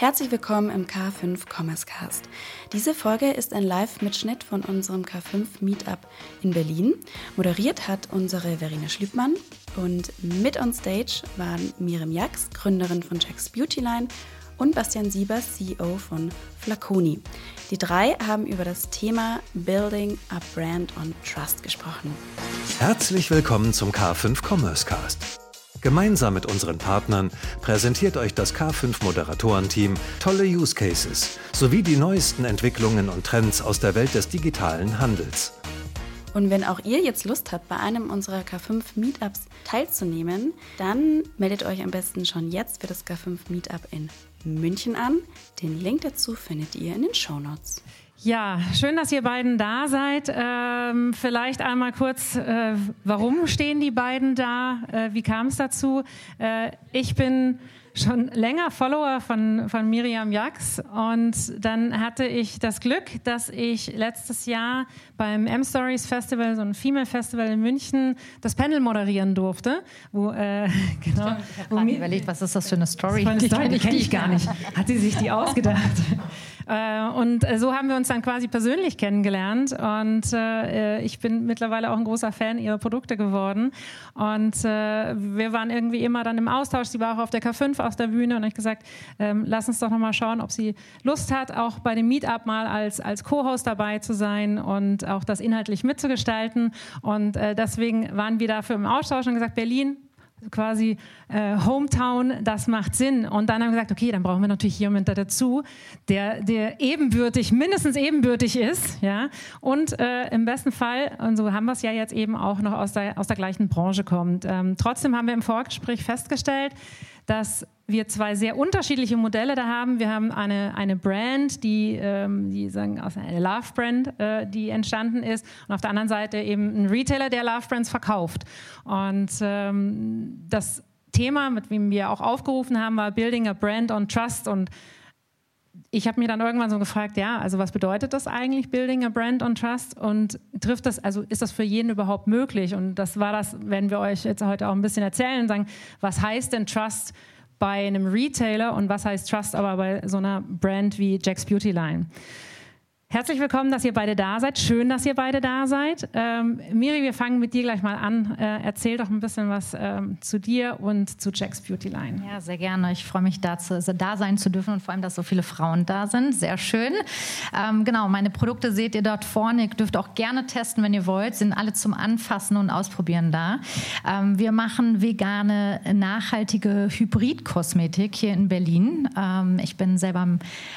Herzlich willkommen im K5 Commerce Cast. Diese Folge ist ein Live-Mitschnitt von unserem K5 Meetup in Berlin. Moderiert hat unsere Verena Schlübmann und mit on stage waren Miriam Jax, Gründerin von Jack's Beautyline und Bastian Siebers, CEO von Flaconi. Die drei haben über das Thema Building a Brand on Trust gesprochen. Herzlich willkommen zum K5 Commerce Cast. Gemeinsam mit unseren Partnern präsentiert euch das K5 Moderatorenteam tolle Use Cases sowie die neuesten Entwicklungen und Trends aus der Welt des digitalen Handels. Und wenn auch ihr jetzt Lust habt, bei einem unserer K5 Meetups teilzunehmen, dann meldet euch am besten schon jetzt für das K5 Meetup in München an. Den Link dazu findet ihr in den Show Notes. Ja, schön, dass ihr beiden da seid. Ähm, vielleicht einmal kurz, äh, warum stehen die beiden da? Äh, wie kam es dazu? Äh, ich bin schon länger Follower von, von Miriam Jax und dann hatte ich das Glück, dass ich letztes Jahr beim M-Stories Festival, so ein Female Festival in München, das Panel moderieren durfte. Wo, äh, genau, ich habe überlegt, was ist das für eine Story? Das eine Story die kenne ich gar nicht. Hat sie sich die ausgedacht? Äh, und äh, so haben wir uns dann quasi persönlich kennengelernt. Und äh, ich bin mittlerweile auch ein großer Fan ihrer Produkte geworden. Und wir waren irgendwie immer dann im Austausch. Sie war auch auf der K5 auf der Bühne und ich gesagt, ähm, lass uns doch nochmal schauen, ob sie Lust hat, auch bei dem Meetup mal als, als Co-Host dabei zu sein und auch das inhaltlich mitzugestalten. Und deswegen waren wir dafür im Austausch und gesagt, Berlin, quasi äh, Hometown, das macht Sinn. Und dann haben wir gesagt, okay, dann brauchen wir natürlich jemanden dazu, der, der ebenbürtig, mindestens ebenbürtig ist, ja, und äh, im besten Fall, und so haben wir es ja jetzt eben auch noch aus der, aus der gleichen Branche kommt. Ähm, trotzdem haben wir im Vorgespräch festgestellt, dass wir zwei sehr unterschiedliche Modelle da haben. Wir haben eine, eine Brand, die, ähm, die sagen, also eine Love-Brand, äh, die entstanden ist. Und auf der anderen Seite eben ein Retailer, der Love-Brands verkauft. Und ähm, das Thema, mit dem wir auch aufgerufen haben, war Building a Brand on Trust. Und ich habe mir dann irgendwann so gefragt, ja, also was bedeutet das eigentlich, Building a Brand on Trust? Und trifft das, also ist das für jeden überhaupt möglich? Und das war das, wenn wir euch jetzt heute auch ein bisschen erzählen und sagen, was heißt denn Trust bei einem Retailer und was heißt Trust aber bei so einer Brand wie Jack's Beauty Line? Herzlich willkommen, dass ihr beide da seid. Schön, dass ihr beide da seid. Ähm, Miri, wir fangen mit dir gleich mal an. Äh, erzähl doch ein bisschen was ähm, zu dir und zu Jack's Beauty Line. Ja, sehr gerne. Ich freue mich, da, zu, da sein zu dürfen und vor allem, dass so viele Frauen da sind. Sehr schön. Ähm, genau, meine Produkte seht ihr dort vorne. Ihr dürft auch gerne testen, wenn ihr wollt. Sind alle zum Anfassen und Ausprobieren da. Ähm, wir machen vegane, nachhaltige Hybridkosmetik hier in Berlin. Ähm, ich bin selber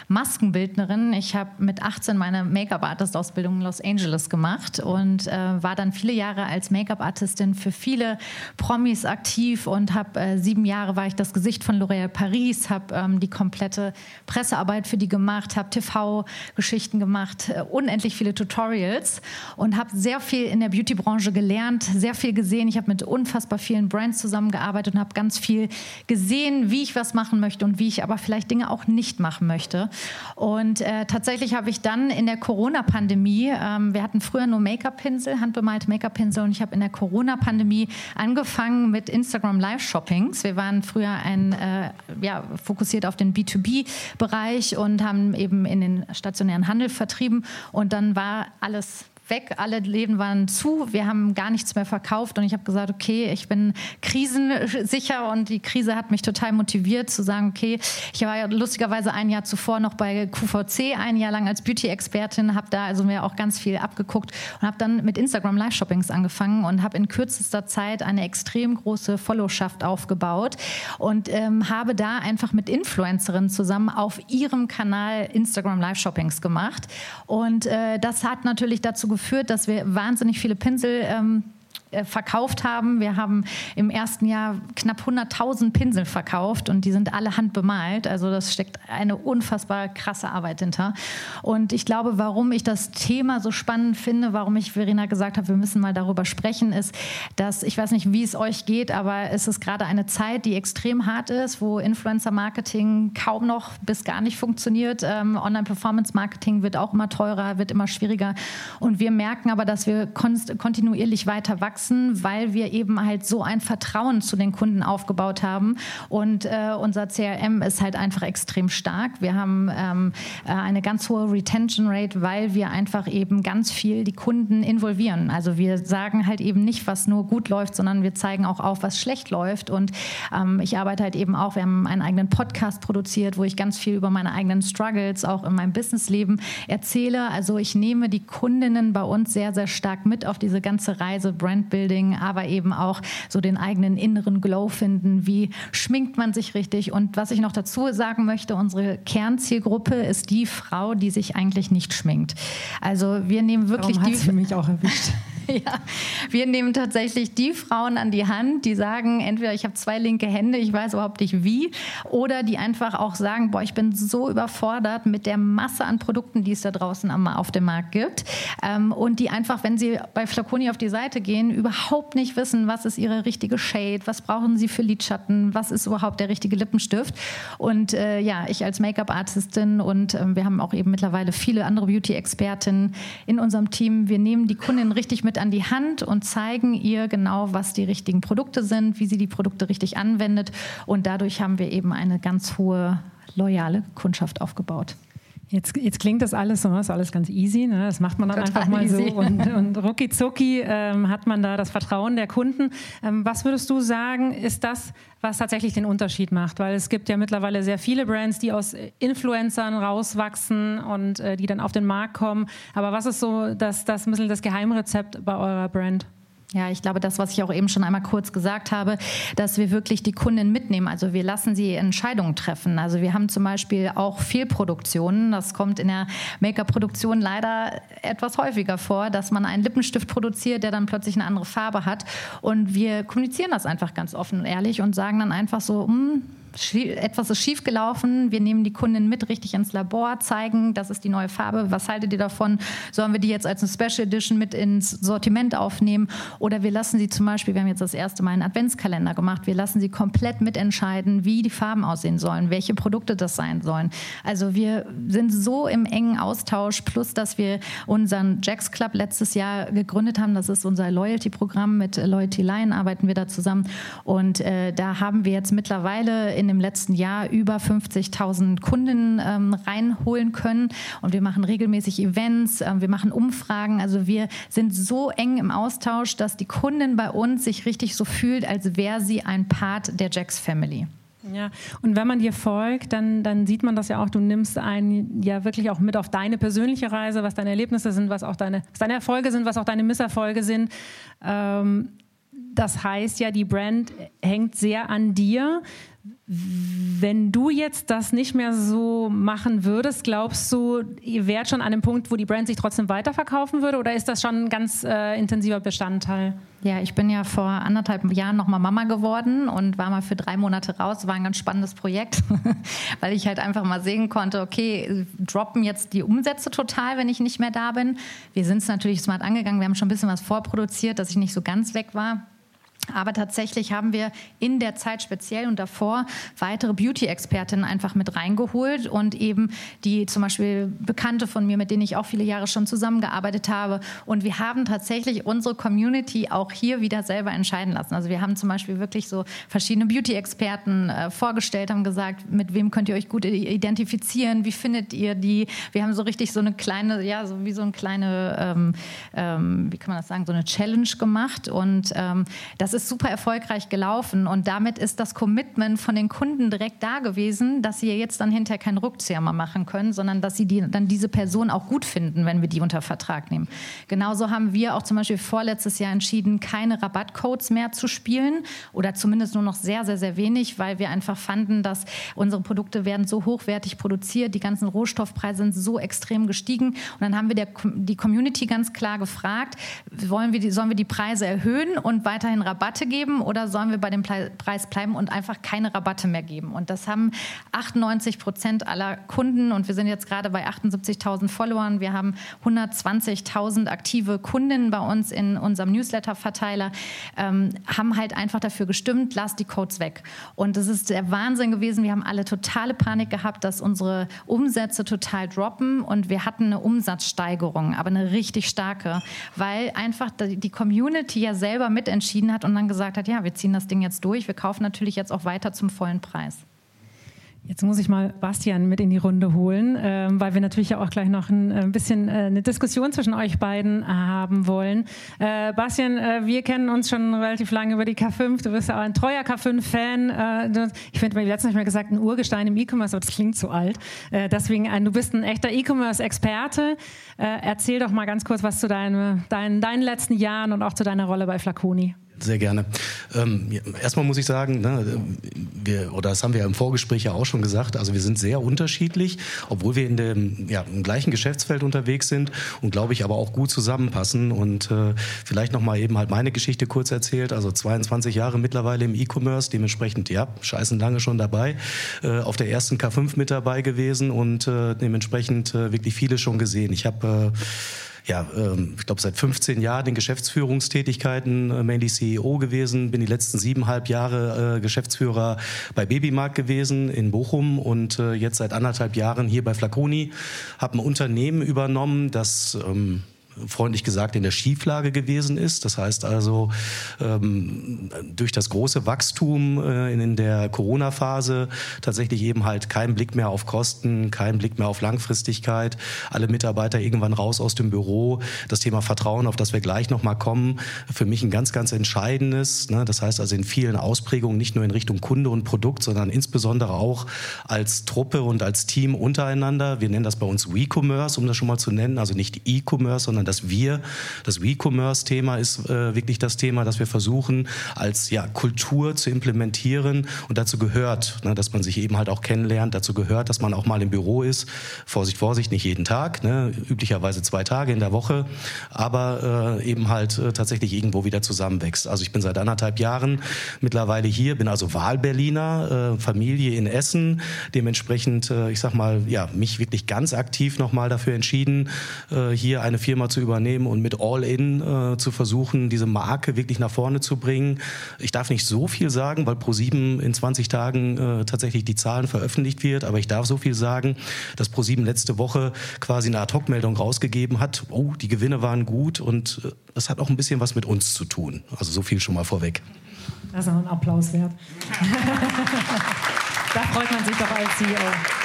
Maskenbildnerin. Ich habe mit 18 meine Make-up-Artist-Ausbildung in Los Angeles gemacht und äh, war dann viele Jahre als Make-up-Artistin für viele Promis aktiv und habe äh, sieben Jahre war ich das Gesicht von L'Oréal Paris, habe ähm, die komplette Pressearbeit für die gemacht, habe TV-Geschichten gemacht, äh, unendlich viele Tutorials und habe sehr viel in der Beauty-Branche gelernt, sehr viel gesehen. Ich habe mit unfassbar vielen Brands zusammengearbeitet und habe ganz viel gesehen, wie ich was machen möchte und wie ich aber vielleicht Dinge auch nicht machen möchte. Und äh, tatsächlich habe ich dann in der Corona-Pandemie, ähm, wir hatten früher nur Make-up-Pinsel, handbemalte Make-up-Pinsel und ich habe in der Corona-Pandemie angefangen mit Instagram Live-Shoppings. Wir waren früher ein, äh, ja, fokussiert auf den B2B-Bereich und haben eben in den stationären Handel vertrieben und dann war alles weg, alle Läden waren zu, wir haben gar nichts mehr verkauft und ich habe gesagt, okay, ich bin krisensicher und die Krise hat mich total motiviert zu sagen, okay, ich war ja lustigerweise ein Jahr zuvor noch bei QVC, ein Jahr lang als Beauty-Expertin, habe da also mir auch ganz viel abgeguckt und habe dann mit Instagram Live-Shoppings angefangen und habe in kürzester Zeit eine extrem große Followschaft aufgebaut und ähm, habe da einfach mit Influencerinnen zusammen auf ihrem Kanal Instagram Live-Shoppings gemacht und äh, das hat natürlich dazu geführt, geführt, dass wir wahnsinnig viele Pinsel ähm, äh, verkauft haben. Wir haben im ersten Jahr knapp 100.000 Pinsel verkauft und die sind alle handbemalt. Also das steckt eine unfassbar krasse Arbeit hinter. Und ich glaube, warum ich das Thema so spannend finde, warum ich Verena gesagt habe, wir müssen mal darüber sprechen, ist, dass ich weiß nicht, wie es euch geht, aber es ist gerade eine Zeit, die extrem hart ist, wo Influencer-Marketing kaum noch bis gar nicht funktioniert. Ähm, Online-Performance-Marketing wird auch immer teurer, wird immer schwieriger. Und wir merken aber, dass wir kontinuierlich weiter wachsen wachsen, weil wir eben halt so ein Vertrauen zu den Kunden aufgebaut haben. Und äh, unser CRM ist halt einfach extrem stark. Wir haben ähm, äh, eine ganz hohe Retention Rate, weil wir einfach eben ganz viel die Kunden involvieren. Also wir sagen halt eben nicht, was nur gut läuft, sondern wir zeigen auch auf, was schlecht läuft. Und ähm, ich arbeite halt eben auch, wir haben einen eigenen Podcast produziert, wo ich ganz viel über meine eigenen Struggles auch in meinem Businessleben erzähle. Also ich nehme die Kundinnen bei uns sehr, sehr stark mit auf diese ganze Reise Brandbuilding, aber eben auch so den eigenen inneren Glow finden. Wie schminkt man sich richtig? Und was ich noch dazu sagen möchte, unsere Kernzielgruppe ist die Frau, die sich eigentlich nicht schminkt. Also wir nehmen wirklich Darum die. für mich auch erwischt. ja, wir nehmen tatsächlich die Frauen an die Hand, die sagen, entweder ich habe zwei linke Hände, ich weiß überhaupt nicht wie, oder die einfach auch sagen, boah, ich bin so überfordert mit der Masse an Produkten, die es da draußen auf dem Markt gibt. Ähm, und die einfach, wenn sie bei Flaconi auf die Seite gehen, überhaupt nicht wissen, was ist ihre richtige Shade, was brauchen sie für Lidschatten, was ist überhaupt der richtige Lippenstift. Und äh, ja, ich als Make-up-Artistin und äh, wir haben auch eben mittlerweile viele andere Beauty-Expertinnen in unserem Team, wir nehmen die Kunden richtig mit an die Hand und zeigen ihr genau, was die richtigen Produkte sind, wie sie die Produkte richtig anwendet. Und dadurch haben wir eben eine ganz hohe loyale Kundschaft aufgebaut. Jetzt, jetzt klingt das alles so, ist alles ganz easy. Ne? Das macht man dann Total einfach mal easy. so und, und rucki zucki ähm, hat man da das Vertrauen der Kunden. Ähm, was würdest du sagen, ist das, was tatsächlich den Unterschied macht? Weil es gibt ja mittlerweile sehr viele Brands, die aus Influencern rauswachsen und äh, die dann auf den Markt kommen. Aber was ist so das, das das Geheimrezept bei eurer Brand? Ja, ich glaube, das, was ich auch eben schon einmal kurz gesagt habe, dass wir wirklich die Kunden mitnehmen. Also wir lassen sie Entscheidungen treffen. Also wir haben zum Beispiel auch Fehlproduktionen. Das kommt in der Make-up-Produktion leider etwas häufiger vor, dass man einen Lippenstift produziert, der dann plötzlich eine andere Farbe hat. Und wir kommunizieren das einfach ganz offen und ehrlich und sagen dann einfach so, hm, etwas ist schiefgelaufen, wir nehmen die Kundin mit richtig ins Labor, zeigen, das ist die neue Farbe, was haltet ihr davon? Sollen wir die jetzt als eine Special Edition mit ins Sortiment aufnehmen? Oder wir lassen sie zum Beispiel, wir haben jetzt das erste Mal einen Adventskalender gemacht, wir lassen sie komplett mitentscheiden, wie die Farben aussehen sollen, welche Produkte das sein sollen. Also wir sind so im engen Austausch, plus dass wir unseren Jacks Club letztes Jahr gegründet haben, das ist unser Loyalty-Programm, mit Loyalty Line arbeiten wir da zusammen und äh, da haben wir jetzt mittlerweile in dem letzten Jahr über 50.000 Kunden ähm, reinholen können. Und wir machen regelmäßig Events, äh, wir machen Umfragen. Also wir sind so eng im Austausch, dass die Kundin bei uns sich richtig so fühlt, als wäre sie ein Part der Jacks Family. Ja, und wenn man dir folgt, dann, dann sieht man das ja auch, du nimmst einen ja wirklich auch mit auf deine persönliche Reise, was deine Erlebnisse sind, was auch deine, was deine Erfolge sind, was auch deine Misserfolge sind. Ähm, das heißt ja, die Brand hängt sehr an dir. Wenn du jetzt das nicht mehr so machen würdest, glaubst du, ihr wärt schon an einem Punkt, wo die Brand sich trotzdem weiterverkaufen würde oder ist das schon ein ganz äh, intensiver Bestandteil? Ja, ich bin ja vor anderthalb Jahren nochmal Mama geworden und war mal für drei Monate raus. War ein ganz spannendes Projekt, weil ich halt einfach mal sehen konnte, okay, droppen jetzt die Umsätze total, wenn ich nicht mehr da bin. Wir sind es natürlich smart angegangen, wir haben schon ein bisschen was vorproduziert, dass ich nicht so ganz weg war. Aber tatsächlich haben wir in der Zeit speziell und davor weitere Beauty-Expertinnen einfach mit reingeholt und eben die zum Beispiel Bekannte von mir, mit denen ich auch viele Jahre schon zusammengearbeitet habe. Und wir haben tatsächlich unsere Community auch hier wieder selber entscheiden lassen. Also wir haben zum Beispiel wirklich so verschiedene Beauty-Experten äh, vorgestellt, haben gesagt, mit wem könnt ihr euch gut identifizieren, wie findet ihr die? Wir haben so richtig so eine kleine, ja, so wie so eine kleine, ähm, ähm, wie kann man das sagen, so eine Challenge gemacht. Und ähm, das das ist super erfolgreich gelaufen und damit ist das Commitment von den Kunden direkt da gewesen, dass sie jetzt dann hinterher keinen Rückzieher mehr machen können, sondern dass sie die, dann diese Person auch gut finden, wenn wir die unter Vertrag nehmen. Genauso haben wir auch zum Beispiel vorletztes Jahr entschieden, keine Rabattcodes mehr zu spielen oder zumindest nur noch sehr, sehr, sehr wenig, weil wir einfach fanden, dass unsere Produkte werden so hochwertig produziert, die ganzen Rohstoffpreise sind so extrem gestiegen und dann haben wir der, die Community ganz klar gefragt, wollen wir die, sollen wir die Preise erhöhen und weiterhin Rabatt Rabatte geben oder sollen wir bei dem Preis bleiben und einfach keine Rabatte mehr geben? Und das haben 98 Prozent aller Kunden und wir sind jetzt gerade bei 78.000 Followern. Wir haben 120.000 aktive Kundinnen bei uns in unserem Newsletter-Verteiler, ähm, haben halt einfach dafür gestimmt, lass die Codes weg. Und das ist der Wahnsinn gewesen. Wir haben alle totale Panik gehabt, dass unsere Umsätze total droppen und wir hatten eine Umsatzsteigerung, aber eine richtig starke, weil einfach die Community ja selber mitentschieden hat und dann gesagt hat, ja, wir ziehen das Ding jetzt durch, wir kaufen natürlich jetzt auch weiter zum vollen Preis. Jetzt muss ich mal Bastian mit in die Runde holen, äh, weil wir natürlich auch gleich noch ein, ein äh, bisschen äh, eine Diskussion zwischen euch beiden haben wollen. Äh, Bastian, äh, wir kennen uns schon relativ lange über die K5. Du bist ja auch ein treuer K5-Fan. Äh, ich finde, mir letztens mal gesagt, ein Urgestein im E-Commerce, aber das klingt zu alt. deswegen, du bist ein echter E-Commerce-Experte. erzähl doch mal ganz kurz was zu deine, deinen, deinen letzten Jahren und auch zu deiner Rolle bei Flaconi. Sehr gerne. Ähm, erstmal muss ich sagen, ne, wir, oder das haben wir im Vorgespräch ja auch schon gesagt, also wir sind sehr unterschiedlich, obwohl wir in dem ja, im gleichen Geschäftsfeld unterwegs sind und glaube ich aber auch gut zusammenpassen. Und äh, vielleicht nochmal eben halt meine Geschichte kurz erzählt. Also 22 Jahre mittlerweile im E-Commerce, dementsprechend, ja, scheißen lange schon dabei, äh, auf der ersten K5 mit dabei gewesen und äh, dementsprechend äh, wirklich viele schon gesehen. Ich habe äh, ja, ähm, ich glaube, seit 15 Jahren in Geschäftsführungstätigkeiten, äh, mainly CEO gewesen, bin die letzten siebeneinhalb Jahre äh, Geschäftsführer bei Babymarkt gewesen in Bochum und äh, jetzt seit anderthalb Jahren hier bei Flaconi, habe ein Unternehmen übernommen, das ähm, freundlich gesagt in der Schieflage gewesen ist. Das heißt also, ähm, durch das große Wachstum äh, in der Corona-Phase tatsächlich eben halt kein Blick mehr auf Kosten, kein Blick mehr auf Langfristigkeit, alle Mitarbeiter irgendwann raus aus dem Büro. Das Thema Vertrauen, auf das wir gleich nochmal kommen, für mich ein ganz, ganz entscheidendes. Ne? Das heißt also in vielen Ausprägungen, nicht nur in Richtung Kunde und Produkt, sondern insbesondere auch als Truppe und als Team untereinander. Wir nennen das bei uns WeCommerce, um das schon mal zu nennen, also nicht E-Commerce, sondern das Wir, das We-Commerce-Thema ist äh, wirklich das Thema, das wir versuchen als ja, Kultur zu implementieren und dazu gehört, ne, dass man sich eben halt auch kennenlernt, dazu gehört, dass man auch mal im Büro ist. Vorsicht, Vorsicht, nicht jeden Tag, ne, üblicherweise zwei Tage in der Woche, aber äh, eben halt äh, tatsächlich irgendwo wieder zusammenwächst. Also ich bin seit anderthalb Jahren mittlerweile hier, bin also Wahlberliner, äh, Familie in Essen, dementsprechend, äh, ich sag mal, ja, mich wirklich ganz aktiv nochmal dafür entschieden, äh, hier eine Firma zu übernehmen und mit All-In äh, zu versuchen, diese Marke wirklich nach vorne zu bringen. Ich darf nicht so viel sagen, weil Pro7 in 20 Tagen äh, tatsächlich die Zahlen veröffentlicht wird, aber ich darf so viel sagen, dass Pro7 letzte Woche quasi eine Ad-Hoc-Meldung rausgegeben hat. Oh, die Gewinne waren gut und äh, das hat auch ein bisschen was mit uns zu tun. Also so viel schon mal vorweg. Das ist auch ein Applaus wert. da freut man sich doch als CEO.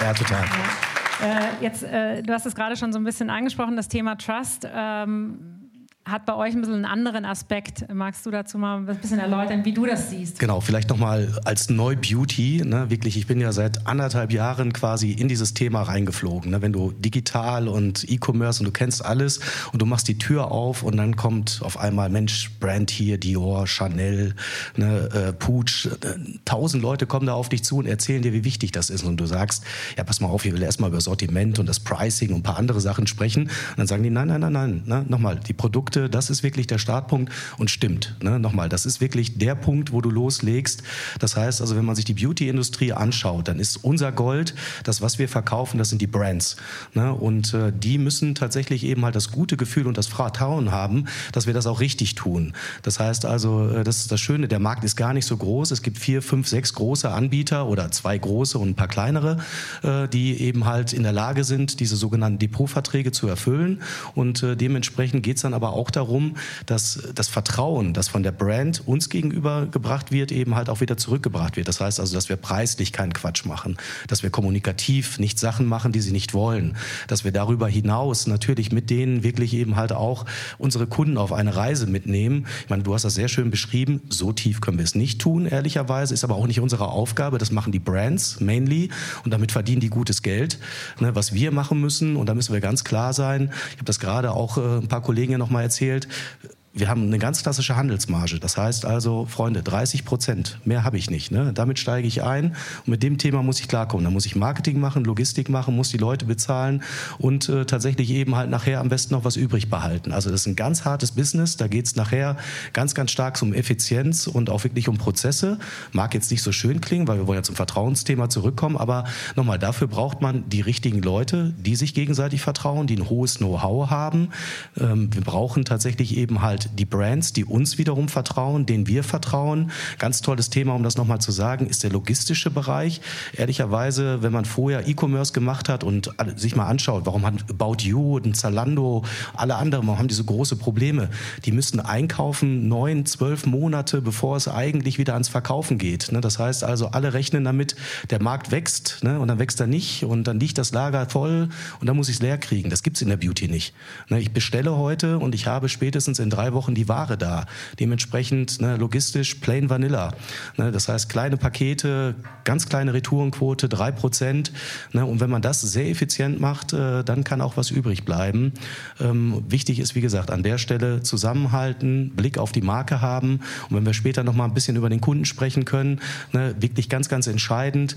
Ja, total. Ja. Äh, jetzt, äh, du hast es gerade schon so ein bisschen angesprochen, das Thema Trust. Ähm, hat bei euch ein bisschen einen anderen Aspekt. Magst du dazu mal ein bisschen erläutern, wie du das siehst? Genau, vielleicht nochmal als Neu-Beauty. Ne, wirklich, ich bin ja seit anderthalb Jahren quasi in dieses Thema reingeflogen. Ne, wenn du digital und E-Commerce und du kennst alles und du machst die Tür auf und dann kommt auf einmal, Mensch, Brand hier, Dior, Chanel, ne, äh, Pooch. Äh, tausend Leute kommen da auf dich zu und erzählen dir, wie wichtig das ist. Und du sagst, ja, pass mal auf, ich will erstmal über Sortiment und das Pricing und ein paar andere Sachen sprechen. Und dann sagen die, nein, nein, nein, nein. Ne, nochmal, die Produkte Produkte, das ist wirklich der Startpunkt und stimmt. Ne? Nochmal, das ist wirklich der Punkt, wo du loslegst. Das heißt also, wenn man sich die Beauty-Industrie anschaut, dann ist unser Gold, das, was wir verkaufen, das sind die Brands. Ne? Und äh, die müssen tatsächlich eben halt das gute Gefühl und das Vertrauen haben, dass wir das auch richtig tun. Das heißt also, äh, das ist das Schöne, der Markt ist gar nicht so groß. Es gibt vier, fünf, sechs große Anbieter oder zwei große und ein paar kleinere, äh, die eben halt in der Lage sind, diese sogenannten Depotverträge zu erfüllen. Und äh, dementsprechend geht es dann aber auch auch darum, dass das Vertrauen, das von der Brand uns gegenüber gebracht wird, eben halt auch wieder zurückgebracht wird. Das heißt also, dass wir preislich keinen Quatsch machen, dass wir kommunikativ nicht Sachen machen, die sie nicht wollen, dass wir darüber hinaus natürlich mit denen wirklich eben halt auch unsere Kunden auf eine Reise mitnehmen. Ich meine, du hast das sehr schön beschrieben. So tief können wir es nicht tun, ehrlicherweise, ist aber auch nicht unsere Aufgabe. Das machen die Brands mainly und damit verdienen die gutes Geld. Ne, was wir machen müssen, und da müssen wir ganz klar sein, ich habe das gerade auch äh, ein paar Kollegen ja noch mal erzählt, wir haben eine ganz klassische Handelsmarge. Das heißt also, Freunde, 30 Prozent, mehr habe ich nicht. Ne? Damit steige ich ein und mit dem Thema muss ich klarkommen. Da muss ich Marketing machen, Logistik machen, muss die Leute bezahlen und äh, tatsächlich eben halt nachher am besten noch was übrig behalten. Also das ist ein ganz hartes Business. Da geht es nachher ganz, ganz stark um Effizienz und auch wirklich um Prozesse. Mag jetzt nicht so schön klingen, weil wir wollen ja zum Vertrauensthema zurückkommen. Aber nochmal, dafür braucht man die richtigen Leute, die sich gegenseitig vertrauen, die ein hohes Know-how haben. Ähm, wir brauchen tatsächlich eben halt die Brands, die uns wiederum vertrauen, denen wir vertrauen. Ganz tolles Thema, um das nochmal zu sagen, ist der logistische Bereich. Ehrlicherweise, wenn man vorher E-Commerce gemacht hat und sich mal anschaut, warum hat About You und Zalando, alle anderen, warum haben diese große Probleme? Die müssen einkaufen neun, zwölf Monate, bevor es eigentlich wieder ans Verkaufen geht. Ne? Das heißt also, alle rechnen damit, der Markt wächst ne? und dann wächst er nicht und dann liegt das Lager voll und dann muss ich es leer kriegen. Das gibt es in der Beauty nicht. Ne? Ich bestelle heute und ich habe spätestens in drei Wochen die Ware da. Dementsprechend ne, logistisch plain vanilla. Ne, das heißt kleine Pakete, ganz kleine Retourenquote, drei Prozent. Ne, und wenn man das sehr effizient macht, äh, dann kann auch was übrig bleiben. Ähm, wichtig ist, wie gesagt, an der Stelle zusammenhalten, Blick auf die Marke haben. Und wenn wir später noch mal ein bisschen über den Kunden sprechen können, ne, wirklich ganz, ganz entscheidend,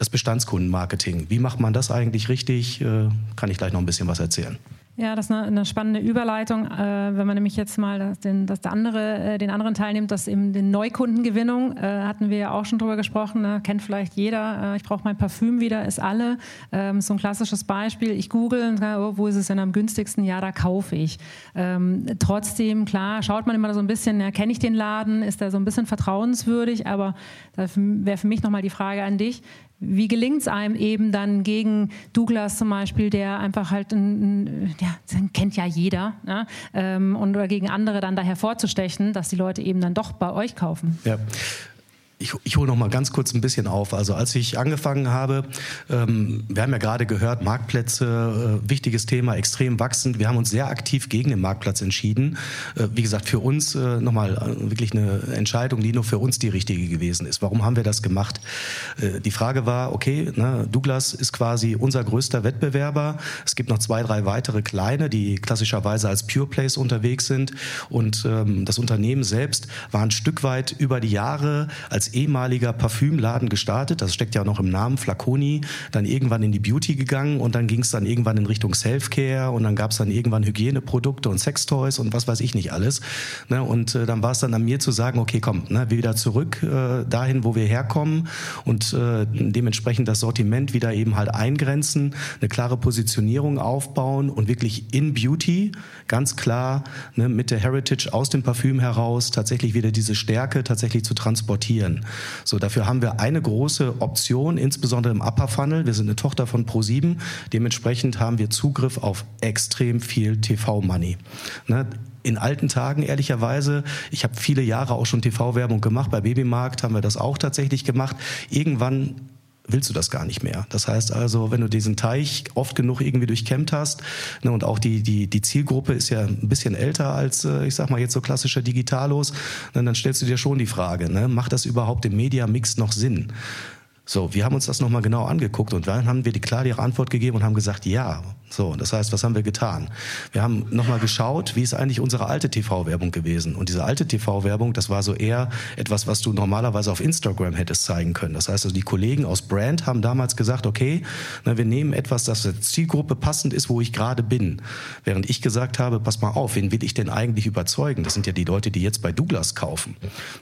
das Bestandskundenmarketing. Wie macht man das eigentlich richtig? Äh, kann ich gleich noch ein bisschen was erzählen. Ja, das ist eine, spannende Überleitung, äh, wenn man nämlich jetzt mal das, den, das andere, äh, den anderen Teil nimmt, dass eben die Neukundengewinnung, äh, hatten wir ja auch schon drüber gesprochen, ne? kennt vielleicht jeder, ich brauche mein Parfüm wieder, ist alle. Ähm, so ein klassisches Beispiel, ich google und sage, oh, wo ist es denn am günstigsten? Ja, da kaufe ich. Ähm, trotzdem, klar, schaut man immer so ein bisschen, kenne ich den Laden, ist der so ein bisschen vertrauenswürdig, aber da wäre für mich nochmal die Frage an dich, wie gelingt es einem eben dann gegen Douglas zum Beispiel, der einfach halt, ein, ein, ja, den kennt ja jeder, ne? ähm, und oder gegen andere dann da hervorzustechen, dass die Leute eben dann doch bei euch kaufen? Ja, ich, ich hole noch mal ganz kurz ein bisschen auf. Also als ich angefangen habe, ähm, wir haben ja gerade gehört, Marktplätze, äh, wichtiges Thema, extrem wachsend. Wir haben uns sehr aktiv gegen den Marktplatz entschieden. Äh, wie gesagt, für uns äh, nochmal äh, wirklich eine Entscheidung, die nur für uns die richtige gewesen ist. Warum haben wir das gemacht? Äh, die Frage war, okay, ne, Douglas ist quasi unser größter Wettbewerber. Es gibt noch zwei, drei weitere kleine, die klassischerweise als Pure Plays unterwegs sind. Und ähm, das Unternehmen selbst war ein Stück weit über die Jahre als ehemaliger Parfümladen gestartet, das steckt ja noch im Namen, Flaconi, dann irgendwann in die Beauty gegangen und dann ging es dann irgendwann in Richtung Selfcare und dann gab es dann irgendwann Hygieneprodukte und Sextoys und was weiß ich nicht alles. Ne? Und äh, dann war es dann an mir zu sagen, okay, komm, ne, wieder zurück äh, dahin, wo wir herkommen und äh, dementsprechend das Sortiment wieder eben halt eingrenzen, eine klare Positionierung aufbauen und wirklich in Beauty ganz klar ne, mit der Heritage aus dem Parfüm heraus tatsächlich wieder diese Stärke tatsächlich zu transportieren. So, dafür haben wir eine große Option, insbesondere im Upper Funnel. Wir sind eine Tochter von Pro7. Dementsprechend haben wir Zugriff auf extrem viel TV-Money. Ne? in alten Tagen ehrlicherweise, ich habe viele Jahre auch schon TV-Werbung gemacht, bei Babymarkt haben wir das auch tatsächlich gemacht. Irgendwann willst du das gar nicht mehr. Das heißt also, wenn du diesen Teich oft genug irgendwie durchkämmt hast ne, und auch die, die, die Zielgruppe ist ja ein bisschen älter als, äh, ich sag mal jetzt so klassischer Digitalos, ne, dann stellst du dir schon die Frage, ne, macht das überhaupt im Media-Mix noch Sinn? So, wir haben uns das nochmal genau angeguckt und dann haben wir die klare Antwort gegeben und haben gesagt, ja. So, das heißt, was haben wir getan? Wir haben nochmal geschaut, wie ist eigentlich unsere alte TV-Werbung gewesen? Und diese alte TV-Werbung, das war so eher etwas, was du normalerweise auf Instagram hättest zeigen können. Das heißt also, die Kollegen aus Brand haben damals gesagt, okay, na, wir nehmen etwas, das der Zielgruppe passend ist, wo ich gerade bin. Während ich gesagt habe, pass mal auf, wen will ich denn eigentlich überzeugen? Das sind ja die Leute, die jetzt bei Douglas kaufen.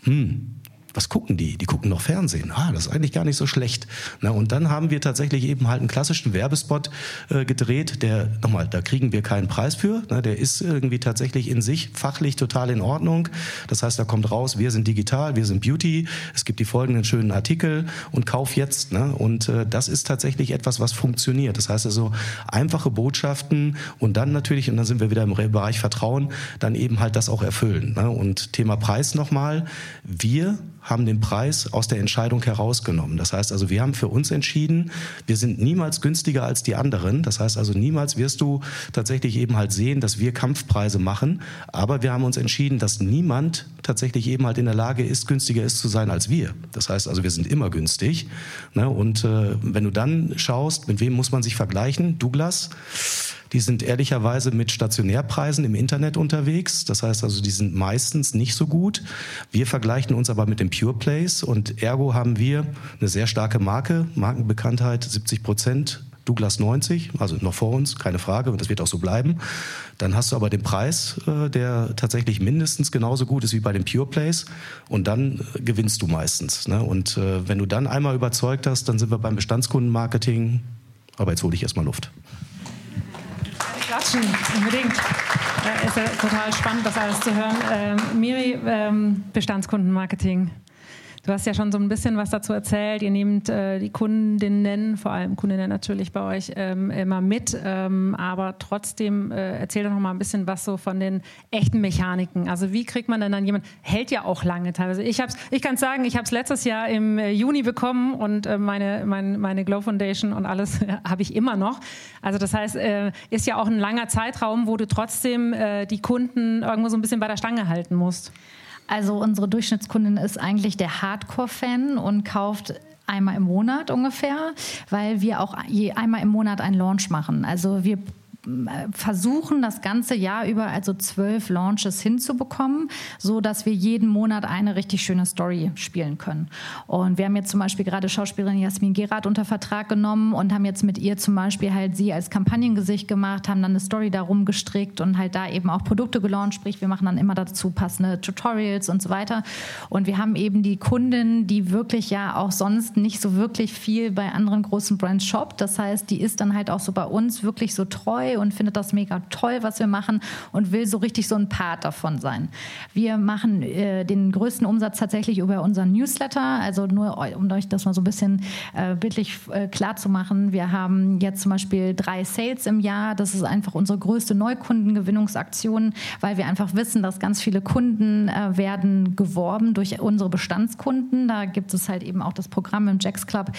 Hm, was gucken die? Die gucken noch Fernsehen. Ah, das ist eigentlich gar nicht so schlecht. Na, und dann haben wir tatsächlich eben halt einen klassischen Werbespot äh, gedreht, der, nochmal, da kriegen wir keinen Preis für. Na, der ist irgendwie tatsächlich in sich fachlich total in Ordnung. Das heißt, da kommt raus, wir sind digital, wir sind Beauty. Es gibt die folgenden schönen Artikel und kauf jetzt. Ne? Und äh, das ist tatsächlich etwas, was funktioniert. Das heißt also, einfache Botschaften und dann natürlich, und dann sind wir wieder im Bereich Vertrauen, dann eben halt das auch erfüllen. Ne? Und Thema Preis nochmal. Wir haben den Preis aus der Entscheidung herausgenommen. Das heißt also, wir haben für uns entschieden, wir sind niemals günstiger als die anderen. Das heißt also, niemals wirst du tatsächlich eben halt sehen, dass wir Kampfpreise machen. Aber wir haben uns entschieden, dass niemand tatsächlich eben halt in der Lage ist, günstiger ist zu sein als wir. Das heißt also, wir sind immer günstig. Ne? Und äh, wenn du dann schaust, mit wem muss man sich vergleichen? Douglas Die sind ehrlicherweise mit Stationärpreisen im Internet unterwegs. Das heißt also, die sind meistens nicht so gut. Wir vergleichen uns aber mit den Pure Plays und ergo haben wir eine sehr starke Marke, Markenbekanntheit 70 Prozent Douglas 90, also noch vor uns, keine Frage, und das wird auch so bleiben. Dann hast du aber den Preis, äh, der tatsächlich mindestens genauso gut ist wie bei den Pure Plays und dann äh, gewinnst du meistens. Ne? Und äh, wenn du dann einmal überzeugt hast, dann sind wir beim Bestandskundenmarketing. Aber jetzt hole ich erstmal Luft. Klatschen, unbedingt. Äh, ist ja total spannend, das alles zu hören. Ähm, Miri, ähm, Bestandskundenmarketing. Du hast ja schon so ein bisschen was dazu erzählt. Ihr nehmt äh, die Kundinnen, vor allem Kundinnen natürlich bei euch, ähm, immer mit. Ähm, aber trotzdem äh, erzähl doch noch mal ein bisschen was so von den echten Mechaniken. Also wie kriegt man denn dann jemand, hält ja auch lange teilweise. Ich, ich kann sagen, ich habe es letztes Jahr im äh, Juni bekommen und äh, meine, mein, meine Glow Foundation und alles habe ich immer noch. Also das heißt, äh, ist ja auch ein langer Zeitraum, wo du trotzdem äh, die Kunden irgendwo so ein bisschen bei der Stange halten musst. Also unsere Durchschnittskundin ist eigentlich der Hardcore-Fan und kauft einmal im Monat ungefähr, weil wir auch je einmal im Monat einen Launch machen. Also wir versuchen, das ganze Jahr über also zwölf Launches hinzubekommen, so dass wir jeden Monat eine richtig schöne Story spielen können. Und wir haben jetzt zum Beispiel gerade Schauspielerin Jasmin Gerard unter Vertrag genommen und haben jetzt mit ihr zum Beispiel halt sie als Kampagnengesicht gemacht, haben dann eine Story darum gestrickt und halt da eben auch Produkte gelauncht, sprich wir machen dann immer dazu passende Tutorials und so weiter. Und wir haben eben die Kundin, die wirklich ja auch sonst nicht so wirklich viel bei anderen großen Brands shoppt. Das heißt, die ist dann halt auch so bei uns wirklich so treu und findet das mega toll, was wir machen und will so richtig so ein Part davon sein. Wir machen äh, den größten Umsatz tatsächlich über unseren Newsletter, also nur um euch das mal so ein bisschen äh, bildlich äh, klar zu machen. Wir haben jetzt zum Beispiel drei Sales im Jahr. Das ist einfach unsere größte Neukundengewinnungsaktion, weil wir einfach wissen, dass ganz viele Kunden äh, werden geworben durch unsere Bestandskunden. Da gibt es halt eben auch das Programm im Jacks Club.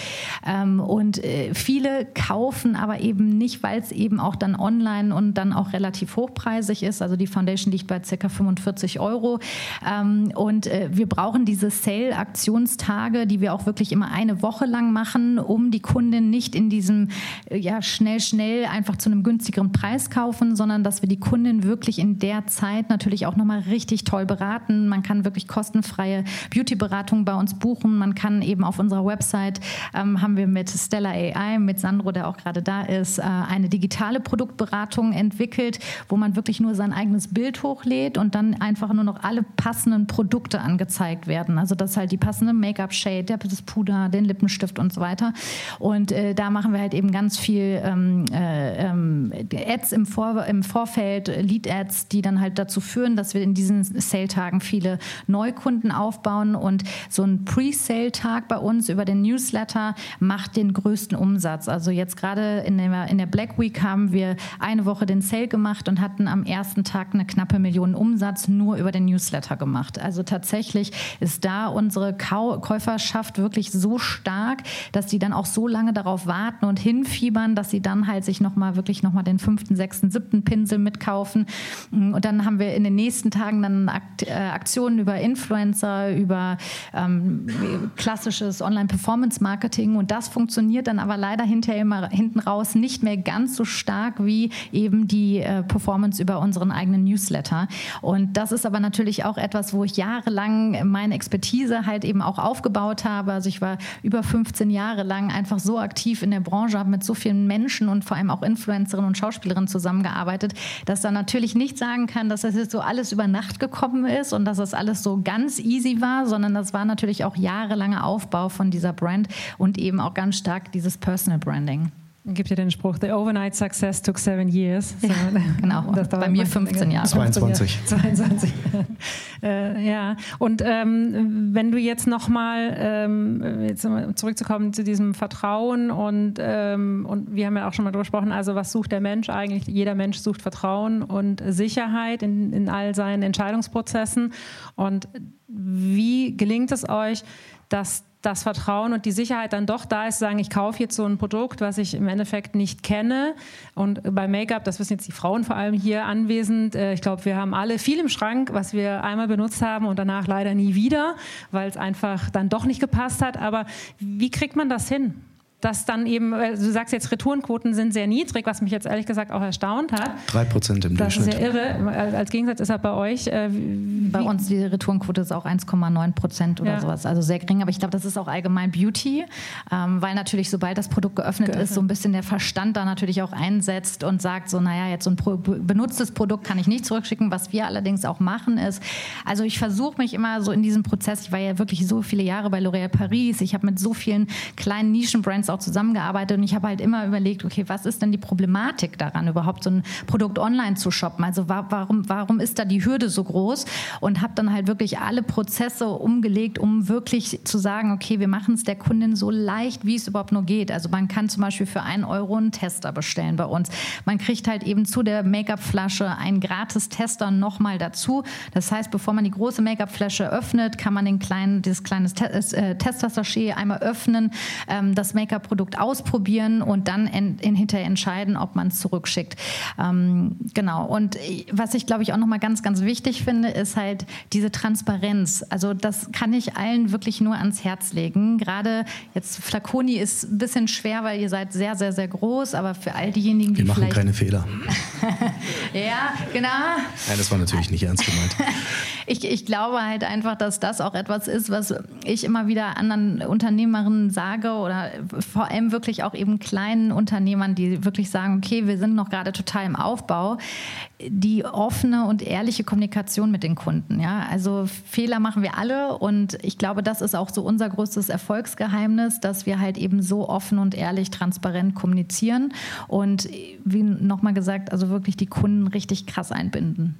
Ähm, und äh, viele kaufen aber eben nicht, weil es eben auch dann online und dann auch relativ hochpreisig ist. Also die Foundation liegt bei ca. 45 Euro. Ähm, und äh, wir brauchen diese Sale-Aktionstage, die wir auch wirklich immer eine Woche lang machen, um die Kundin nicht in diesem äh, ja, schnell, schnell einfach zu einem günstigeren Preis kaufen, sondern dass wir die Kundin wirklich in der Zeit natürlich auch nochmal richtig toll beraten. Man kann wirklich kostenfreie Beauty-Beratung bei uns buchen. Man kann eben auf unserer Website, ähm, haben wir mit Stella AI, mit Sandro, der auch gerade da ist, äh, eine digitale Produkt Produktberatung entwickelt, wo man wirklich nur sein eigenes Bild hochlädt und dann einfach nur noch alle passenden Produkte angezeigt werden. Also das ist halt die passende Make-up-Shade, das Puder, den Lippenstift und so weiter. Und äh, da machen wir halt eben ganz viel ähm, äh, ähm, Ads im, Vor im Vorfeld, Lead-Ads, die dann halt dazu führen, dass wir in diesen Sale-Tagen viele Neukunden aufbauen und so ein Pre-Sale-Tag bei uns über den Newsletter macht den größten Umsatz. Also jetzt gerade in der, in der Black Week haben wir eine Woche den Sale gemacht und hatten am ersten Tag eine knappe Million Umsatz nur über den Newsletter gemacht. Also tatsächlich ist da unsere Käuferschaft wirklich so stark, dass die dann auch so lange darauf warten und hinfiebern, dass sie dann halt sich nochmal wirklich nochmal den fünften, sechsten, siebten Pinsel mitkaufen. Und dann haben wir in den nächsten Tagen dann äh, Aktionen über Influencer, über ähm, klassisches Online-Performance-Marketing und das funktioniert dann aber leider hinterher immer hinten raus nicht mehr ganz so stark wie wie eben die äh, Performance über unseren eigenen Newsletter. Und das ist aber natürlich auch etwas, wo ich jahrelang meine Expertise halt eben auch aufgebaut habe. Also ich war über 15 Jahre lang einfach so aktiv in der Branche, habe mit so vielen Menschen und vor allem auch Influencerinnen und Schauspielerinnen zusammengearbeitet, dass da natürlich nicht sagen kann, dass das jetzt so alles über Nacht gekommen ist und dass das alles so ganz easy war, sondern das war natürlich auch jahrelanger Aufbau von dieser Brand und eben auch ganz stark dieses Personal Branding gibt ja den Spruch, the overnight success took seven years. So, ja, genau, bei mir 15 Jahre. 22. 22. äh, ja, und ähm, wenn du jetzt nochmal, ähm, jetzt zurückzukommen zu diesem Vertrauen und, ähm, und wir haben ja auch schon mal darüber gesprochen, also was sucht der Mensch eigentlich? Jeder Mensch sucht Vertrauen und Sicherheit in, in all seinen Entscheidungsprozessen. Und wie gelingt es euch, dass das Vertrauen und die Sicherheit dann doch da ist, zu sagen, ich kaufe jetzt so ein Produkt, was ich im Endeffekt nicht kenne. Und bei Make-up, das wissen jetzt die Frauen vor allem hier anwesend, äh, ich glaube, wir haben alle viel im Schrank, was wir einmal benutzt haben und danach leider nie wieder, weil es einfach dann doch nicht gepasst hat. Aber wie kriegt man das hin? Dass dann eben, äh, du sagst jetzt, Retourenquoten sind sehr niedrig, was mich jetzt ehrlich gesagt auch erstaunt hat. Drei Prozent im das Durchschnitt. Das ist ja irre. Als Gegensatz ist er bei euch. Äh, bei uns die Retourenquote ist auch 1,9 Prozent oder ja. sowas, also sehr gering. Aber ich glaube, das ist auch allgemein Beauty, ähm, weil natürlich, sobald das Produkt geöffnet, geöffnet, ist, so ein bisschen der Verstand da natürlich auch einsetzt und sagt so, naja, jetzt so ein Pro benutztes Produkt kann ich nicht zurückschicken. Was wir allerdings auch machen ist, also ich versuche mich immer so in diesem Prozess, ich war ja wirklich so viele Jahre bei L'Oréal Paris, ich habe mit so vielen kleinen Nischenbrands auch zusammengearbeitet und ich habe halt immer überlegt, okay, was ist denn die Problematik daran, überhaupt so ein Produkt online zu shoppen? Also warum, warum ist da die Hürde so groß? Und habe dann halt wirklich alle Prozesse umgelegt, um wirklich zu sagen, okay, wir machen es der Kundin so leicht, wie es überhaupt nur geht. Also man kann zum Beispiel für einen Euro einen Tester bestellen bei uns. Man kriegt halt eben zu der Make-up-Flasche einen gratis Tester nochmal dazu. Das heißt, bevor man die große Make-up-Flasche öffnet, kann man den kleinen, dieses kleine äh, Tester-Sachet einmal öffnen, ähm, das Make-up-Produkt ausprobieren und dann in, in hinterher entscheiden, ob man es zurückschickt. Ähm, genau. Und was ich, glaube ich, auch nochmal ganz, ganz wichtig finde, ist halt diese Transparenz. Also das kann ich allen wirklich nur ans Herz legen. Gerade jetzt Flaconi ist ein bisschen schwer, weil ihr seid sehr, sehr, sehr groß, aber für all diejenigen, die Wir machen keine Fehler. ja, genau. Nein, das war natürlich nicht ernst gemeint. ich, ich glaube halt einfach, dass das auch etwas ist, was ich immer wieder anderen Unternehmerinnen sage oder vor allem wirklich auch eben kleinen Unternehmern, die wirklich sagen, okay, wir sind noch gerade total im Aufbau, die offene und ehrliche Kommunikation mit den Kunden. Ja? Also Fehler machen wir alle und ich glaube, das ist auch so unser größtes Erfolgsgeheimnis, dass wir halt eben so offen und ehrlich, transparent kommunizieren und wie nochmal gesagt, also wirklich die Kunden richtig krass einbinden.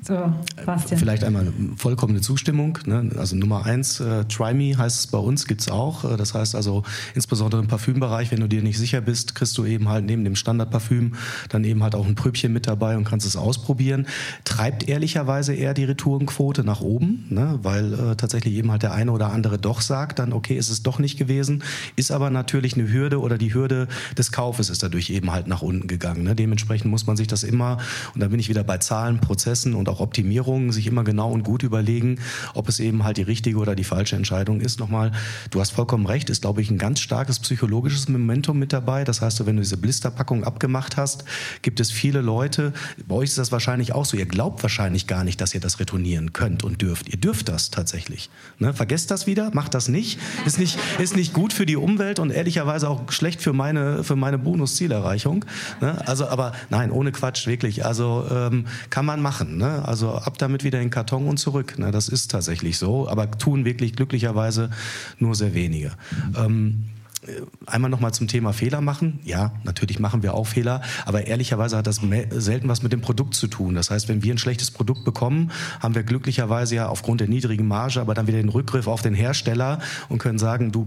So, Bastian. Vielleicht einmal vollkommene Zustimmung. Ne? Also Nummer eins, äh, Try Me heißt es bei uns, gibt es auch. Äh, das heißt also insbesondere im Parfümbereich, wenn du dir nicht sicher bist, kriegst du eben halt neben dem Standardparfüm dann eben halt auch ein Pröbchen mit dabei und kannst es ausprobieren. Treibt ehrlicherweise eher die Retourenquote nach oben, ne? weil äh, tatsächlich eben halt der eine oder andere doch sagt, dann okay, ist es doch nicht gewesen, ist aber natürlich eine Hürde oder die Hürde des Kaufes ist dadurch eben halt nach unten gegangen. Ne? Dementsprechend muss man sich das immer, und da bin ich wieder bei Zahlen, Prozessen und auch Optimierungen sich immer genau und gut überlegen, ob es eben halt die richtige oder die falsche Entscheidung ist. Nochmal, du hast vollkommen recht, ist, glaube ich, ein ganz starkes psychologisches Momentum mit dabei. Das heißt, wenn du diese Blisterpackung abgemacht hast, gibt es viele Leute, bei euch ist das wahrscheinlich auch so, ihr glaubt wahrscheinlich gar nicht, dass ihr das retournieren könnt und dürft. Ihr dürft das tatsächlich. Ne? Vergesst das wieder, macht das nicht. Ist nicht, ist nicht gut für die Umwelt und ehrlicherweise auch schlecht für meine, für meine Bonuszielerreichung. Ne? Also, aber nein, ohne Quatsch, wirklich. Also ähm, kann man machen. Ne? Also ab damit wieder in den Karton und zurück. Ne? Das ist tatsächlich so, aber tun wirklich glücklicherweise nur sehr wenige. Ähm, äh, Einmal nochmal zum Thema Fehler machen. Ja, natürlich machen wir auch Fehler, aber ehrlicherweise hat das selten was mit dem Produkt zu tun. Das heißt, wenn wir ein schlechtes Produkt bekommen, haben wir glücklicherweise ja aufgrund der niedrigen Marge aber dann wieder den Rückgriff auf den Hersteller und können sagen, du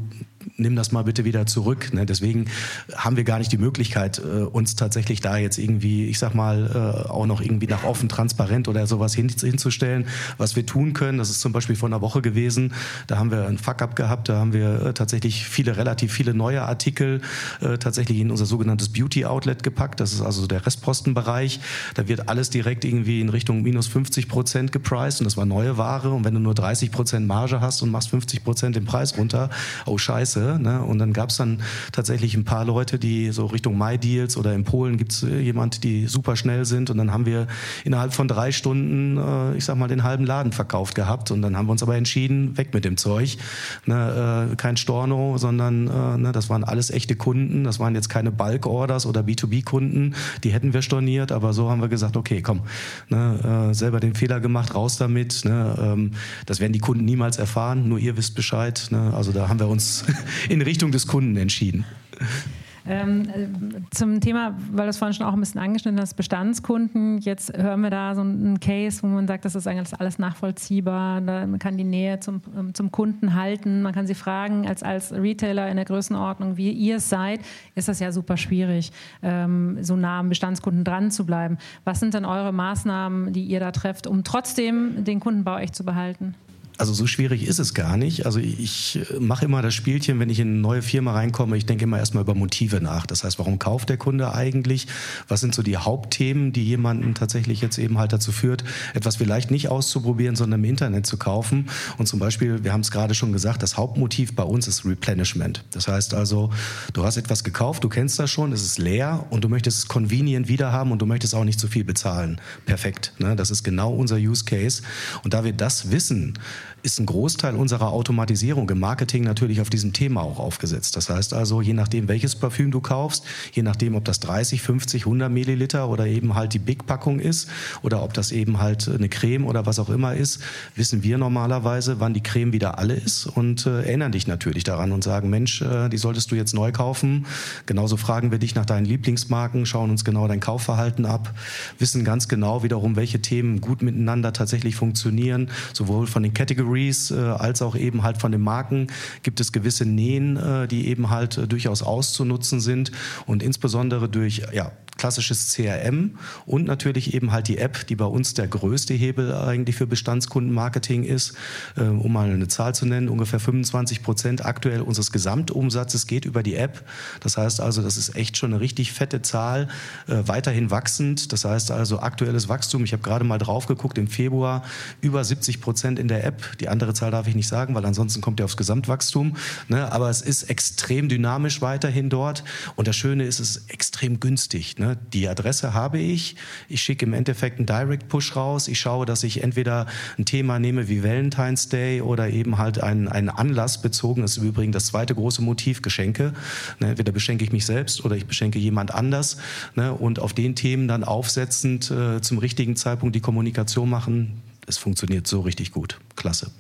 nimm das mal bitte wieder zurück. Ne? Deswegen haben wir gar nicht die Möglichkeit, äh, uns tatsächlich da jetzt irgendwie, ich sag mal, äh, auch noch irgendwie nach offen, transparent oder sowas hin, hinzustellen. Was wir tun können, das ist zum Beispiel vor einer Woche gewesen, da haben wir ein Fuck-up gehabt, da haben wir äh, tatsächlich viele, relativ viele neue Artikel äh, tatsächlich in unser sogenanntes Beauty-Outlet gepackt. Das ist also der Restpostenbereich. Da wird alles direkt irgendwie in Richtung minus 50 Prozent gepreist und das war neue Ware. Und wenn du nur 30 Prozent Marge hast und machst 50 Prozent den Preis runter, oh scheiße, Ne? Und dann gab es dann tatsächlich ein paar Leute, die so Richtung MyDeals oder in Polen gibt es äh, jemand, die super schnell sind. Und dann haben wir innerhalb von drei Stunden, äh, ich sag mal, den halben Laden verkauft gehabt. Und dann haben wir uns aber entschieden, weg mit dem Zeug. Ne? Äh, kein Storno, sondern äh, ne? das waren alles echte Kunden. Das waren jetzt keine Bulk-Orders oder B2B-Kunden. Die hätten wir storniert. Aber so haben wir gesagt, okay, komm, ne? äh, selber den Fehler gemacht, raus damit. Ne? Ähm, das werden die Kunden niemals erfahren. Nur ihr wisst Bescheid. Ne? Also da haben wir uns in Richtung des Kunden entschieden. Ähm, äh, zum Thema, weil das vorhin schon auch ein bisschen angeschnitten hast, Bestandskunden. Jetzt hören wir da so einen Case, wo man sagt, das ist eigentlich alles nachvollziehbar. Man kann die Nähe zum, ähm, zum Kunden halten. Man kann sie fragen, als, als Retailer in der Größenordnung, wie ihr es seid, ist das ja super schwierig, ähm, so nah am Bestandskunden dran zu bleiben. Was sind denn eure Maßnahmen, die ihr da trefft, um trotzdem den Kunden bei euch zu behalten? Also so schwierig ist es gar nicht. Also ich mache immer das Spielchen, wenn ich in eine neue Firma reinkomme, ich denke immer erstmal über Motive nach. Das heißt, warum kauft der Kunde eigentlich? Was sind so die Hauptthemen, die jemanden tatsächlich jetzt eben halt dazu führt, etwas vielleicht nicht auszuprobieren, sondern im Internet zu kaufen? Und zum Beispiel, wir haben es gerade schon gesagt, das Hauptmotiv bei uns ist Replenishment. Das heißt also, du hast etwas gekauft, du kennst das schon, es ist leer und du möchtest es convenient wieder haben und du möchtest auch nicht zu viel bezahlen. Perfekt. Ne? Das ist genau unser Use Case. Und da wir das wissen, ist ein Großteil unserer Automatisierung im Marketing natürlich auf diesem Thema auch aufgesetzt. Das heißt also, je nachdem, welches Parfüm du kaufst, je nachdem, ob das 30, 50, 100 Milliliter oder eben halt die Big-Packung ist oder ob das eben halt eine Creme oder was auch immer ist, wissen wir normalerweise, wann die Creme wieder alle ist und äh, erinnern dich natürlich daran und sagen, Mensch, äh, die solltest du jetzt neu kaufen. Genauso fragen wir dich nach deinen Lieblingsmarken, schauen uns genau dein Kaufverhalten ab, wissen ganz genau wiederum, welche Themen gut miteinander tatsächlich funktionieren, sowohl von den Categories Categories äh, als auch eben halt von den Marken gibt es gewisse Nähen, äh, die eben halt äh, durchaus auszunutzen sind. Und insbesondere durch ja, klassisches CRM und natürlich eben halt die App, die bei uns der größte Hebel eigentlich für Bestandskundenmarketing ist. Äh, um mal eine Zahl zu nennen, ungefähr 25 Prozent aktuell unseres Gesamtumsatzes geht über die App. Das heißt also, das ist echt schon eine richtig fette Zahl, äh, weiterhin wachsend. Das heißt also aktuelles Wachstum, ich habe gerade mal drauf geguckt, im Februar über 70 Prozent in der App. Die andere Zahl darf ich nicht sagen, weil ansonsten kommt ja aufs Gesamtwachstum. Ne? Aber es ist extrem dynamisch weiterhin dort. Und das Schöne ist, es ist extrem günstig. Ne? Die Adresse habe ich. Ich schicke im Endeffekt einen Direct Push raus. Ich schaue, dass ich entweder ein Thema nehme wie Valentine's Day oder eben halt einen, einen Anlass bezogen. Das ist im Übrigen das zweite große Motiv, Geschenke. Ne? Entweder beschenke ich mich selbst oder ich beschenke jemand anders. Ne? Und auf den Themen dann aufsetzend äh, zum richtigen Zeitpunkt die Kommunikation machen. Es funktioniert so richtig gut. Klasse.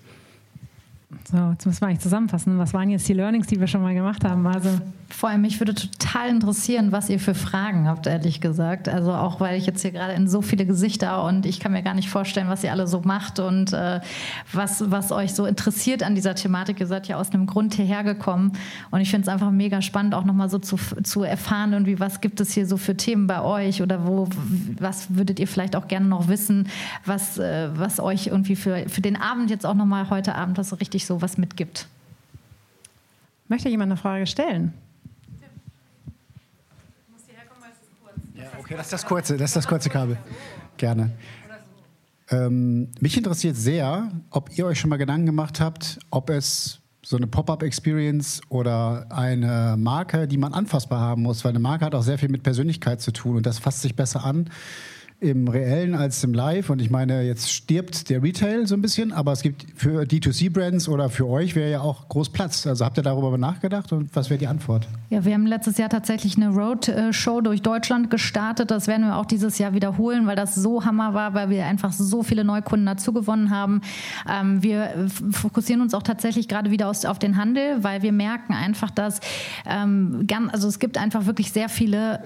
So, jetzt müssen wir eigentlich zusammenfassen. Was waren jetzt die Learnings, die wir schon mal gemacht haben? Also vor allem, mich würde total interessieren, was ihr für Fragen habt, ehrlich gesagt. Also auch, weil ich jetzt hier gerade in so viele Gesichter und ich kann mir gar nicht vorstellen, was ihr alle so macht und äh, was, was euch so interessiert an dieser Thematik. Ihr seid ja aus einem Grund hierher gekommen und ich finde es einfach mega spannend, auch nochmal so zu, zu erfahren, irgendwie, was gibt es hier so für Themen bei euch oder wo, was würdet ihr vielleicht auch gerne noch wissen, was, äh, was euch irgendwie für, für den Abend jetzt auch nochmal heute Abend was so richtig so was mitgibt. Möchte jemand eine Frage stellen? Okay, das ist das kurze, das ist das kurze Kabel. Gerne. Ähm, mich interessiert sehr, ob ihr euch schon mal Gedanken gemacht habt, ob es so eine Pop-up-Experience oder eine Marke, die man anfassbar haben muss, weil eine Marke hat auch sehr viel mit Persönlichkeit zu tun und das fasst sich besser an im Reellen als im Live. Und ich meine, jetzt stirbt der Retail so ein bisschen, aber es gibt für D2C-Brands oder für euch wäre ja auch groß Platz. Also habt ihr darüber nachgedacht und was wäre die Antwort? Ja, wir haben letztes Jahr tatsächlich eine Roadshow durch Deutschland gestartet. Das werden wir auch dieses Jahr wiederholen, weil das so Hammer war, weil wir einfach so viele Neukunden dazu gewonnen haben. Ähm, wir fokussieren uns auch tatsächlich gerade wieder auf den Handel, weil wir merken einfach, dass ähm, also es gibt einfach wirklich sehr viele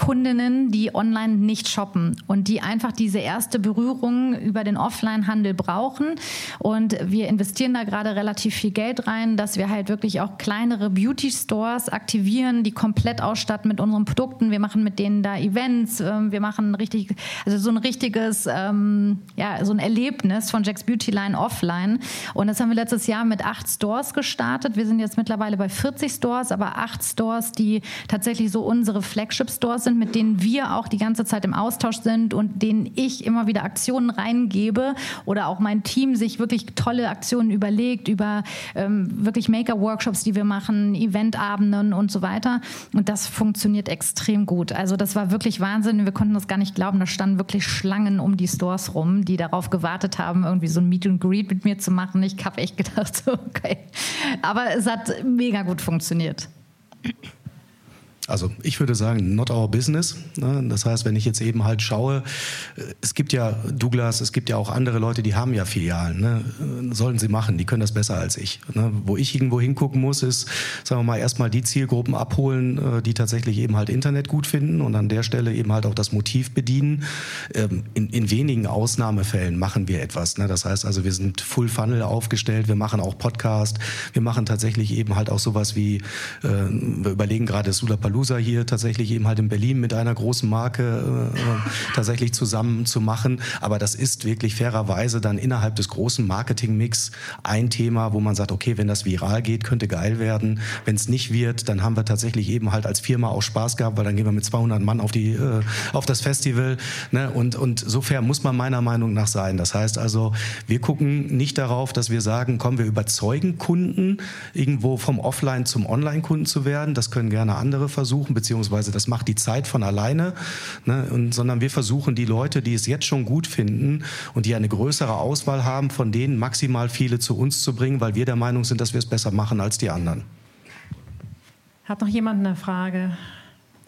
Kundinnen, die online nicht shoppen und die einfach diese erste Berührung über den Offline-Handel brauchen. Und wir investieren da gerade relativ viel Geld rein, dass wir halt wirklich auch kleinere Beauty-Stores aktivieren, die komplett ausstatten mit unseren Produkten. Wir machen mit denen da Events, ähm, wir machen richtig, also so ein richtiges, ähm, ja, so ein Erlebnis von Jack's Beauty Line offline. Und das haben wir letztes Jahr mit acht Stores gestartet. Wir sind jetzt mittlerweile bei 40 Stores, aber acht Stores, die tatsächlich so unsere Flagship-Stores sind sind, mit denen wir auch die ganze Zeit im Austausch sind und denen ich immer wieder Aktionen reingebe oder auch mein Team sich wirklich tolle Aktionen überlegt über ähm, wirklich Maker-Workshops, die wir machen, Eventabenden und so weiter. Und das funktioniert extrem gut. Also das war wirklich Wahnsinn. Wir konnten das gar nicht glauben. Da standen wirklich Schlangen um die Stores rum, die darauf gewartet haben, irgendwie so ein Meet and Greet mit mir zu machen. Ich habe echt gedacht, okay. Aber es hat mega gut funktioniert. Also ich würde sagen, not our business. Ne? Das heißt, wenn ich jetzt eben halt schaue, äh, es gibt ja Douglas, es gibt ja auch andere Leute, die haben ja Filialen. Ne? Äh, sollen sie machen, die können das besser als ich. Ne? Wo ich irgendwo hingucken muss, ist, sagen wir mal, erstmal die Zielgruppen abholen, äh, die tatsächlich eben halt Internet gut finden und an der Stelle eben halt auch das Motiv bedienen. Ähm, in, in wenigen Ausnahmefällen machen wir etwas. Das heißt also, wir sind Full Funnel aufgestellt, wir machen auch Podcast, wir machen tatsächlich eben halt auch sowas wie, wir überlegen gerade Sulapalooza Lollapalooza hier tatsächlich eben halt in Berlin mit einer großen Marke äh, tatsächlich zusammen zu machen. Aber das ist wirklich fairerweise dann innerhalb des großen Marketingmix ein Thema, wo man sagt, okay, wenn das viral geht, könnte geil werden. Wenn es nicht wird, dann haben wir tatsächlich eben halt als Firma auch Spaß gehabt, weil dann gehen wir mit 200 Mann auf, die, äh, auf das Festival. Ne? Und, und so fair muss man meiner Meinung nach sein. Das heißt also, wir gucken nicht darauf, dass wir sagen, komm, wir überzeugen Kunden, irgendwo vom Offline zum Online-Kunden zu werden. Das können gerne andere versuchen, beziehungsweise das macht die Zeit von alleine. Ne? Und, sondern wir versuchen die Leute, die es jetzt schon gut finden und die eine größere Auswahl haben, von denen maximal viele zu uns zu bringen, weil wir der Meinung sind, dass wir es besser machen als die anderen. Hat noch jemand eine Frage?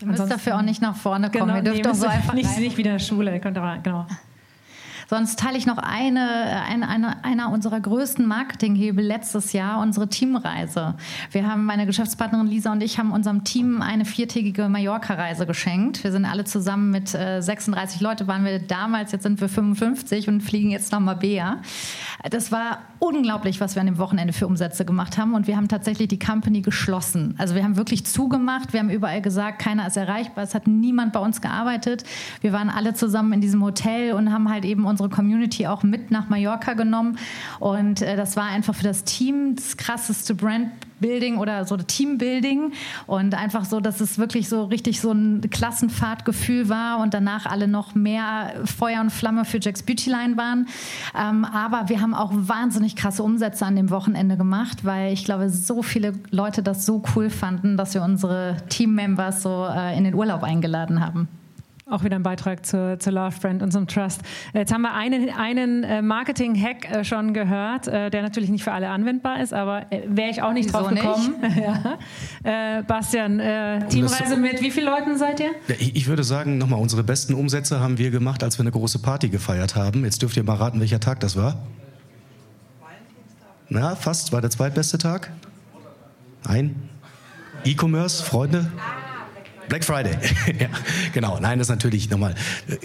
Ihr müsst dafür auch nicht nach vorne kommen. Genau, ihr dürft nee, doch so einfach nicht, nicht wieder Schule. Könnt ihr, genau. Sonst teile ich noch eine, eine, eine, einer unserer größten Marketinghebel letztes Jahr, unsere Teamreise. Wir haben, meine Geschäftspartnerin Lisa und ich haben unserem Team eine viertägige Mallorca-Reise geschenkt. Wir sind alle zusammen mit äh, 36 Leute, waren wir damals, jetzt sind wir 55 und fliegen jetzt nach Mabea. Das war unglaublich, was wir an dem Wochenende für Umsätze gemacht haben und wir haben tatsächlich die Company geschlossen. Also wir haben wirklich zugemacht, wir haben überall gesagt, keiner ist erreichbar, es hat niemand bei uns gearbeitet. Wir waren alle zusammen in diesem Hotel und haben halt eben unsere unsere Community auch mit nach Mallorca genommen. Und äh, das war einfach für das Team das krasseste Brandbuilding oder so Teambuilding. Und einfach so, dass es wirklich so richtig so ein Klassenfahrtgefühl war und danach alle noch mehr Feuer und Flamme für Jack's Beautyline waren. Ähm, aber wir haben auch wahnsinnig krasse Umsätze an dem Wochenende gemacht, weil ich glaube, so viele Leute das so cool fanden, dass wir unsere Teammembers so äh, in den Urlaub eingeladen haben. Auch wieder ein Beitrag zur, zur Love Brand und zum Trust. Jetzt haben wir einen, einen äh, Marketing-Hack äh, schon gehört, äh, der natürlich nicht für alle anwendbar ist, aber wäre ich auch nicht Wieso drauf gekommen. ja. Bastian, Teamreise mit wie vielen Leuten seid ihr? Ja, ich, ich, würde sagen, nochmal, unsere besten Umsätze haben wir gemacht, als wir eine große Party gefeiert haben. Jetzt dürft ihr mal raten, welcher Tag das war. Na, fast. War der zweitbeste Tag? Nein. E-Commerce, Freunde? Black Friday. ja, genau. Nein, das ist natürlich nochmal,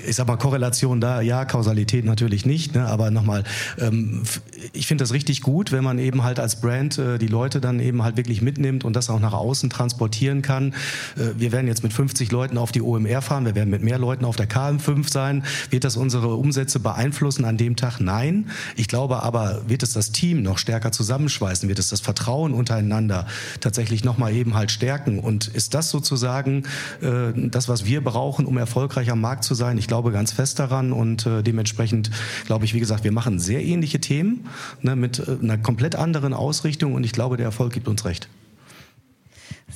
ich sag mal, Korrelation da, ja, Kausalität natürlich nicht, ne, aber nochmal, ähm, ich finde das richtig gut, wenn man eben halt als Brand äh, die Leute dann eben halt wirklich mitnimmt und das auch nach außen transportieren kann. Äh, wir werden jetzt mit 50 Leuten auf die OMR fahren, wir werden mit mehr Leuten auf der KM5 sein. Wird das unsere Umsätze beeinflussen an dem Tag? Nein. Ich glaube aber, wird es das Team noch stärker zusammenschweißen? Wird es das Vertrauen untereinander tatsächlich nochmal eben halt stärken? Und ist das sozusagen das, was wir brauchen, um erfolgreich am Markt zu sein. Ich glaube ganz fest daran und äh, dementsprechend glaube ich, wie gesagt, wir machen sehr ähnliche Themen ne, mit äh, einer komplett anderen Ausrichtung und ich glaube, der Erfolg gibt uns recht.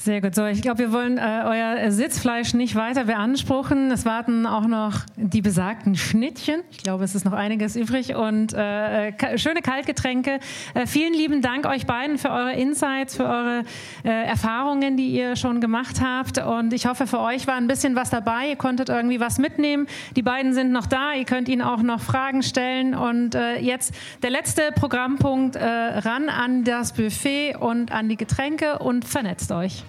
Sehr gut. So, ich glaube, wir wollen äh, euer Sitzfleisch nicht weiter beanspruchen. Es warten auch noch die besagten Schnittchen. Ich glaube, es ist noch einiges übrig und äh, schöne Kaltgetränke. Äh, vielen lieben Dank euch beiden für eure Insights, für eure äh, Erfahrungen, die ihr schon gemacht habt. Und ich hoffe, für euch war ein bisschen was dabei. Ihr konntet irgendwie was mitnehmen. Die beiden sind noch da. Ihr könnt ihnen auch noch Fragen stellen. Und äh, jetzt der letzte Programmpunkt: äh, ran an das Buffet und an die Getränke und vernetzt euch.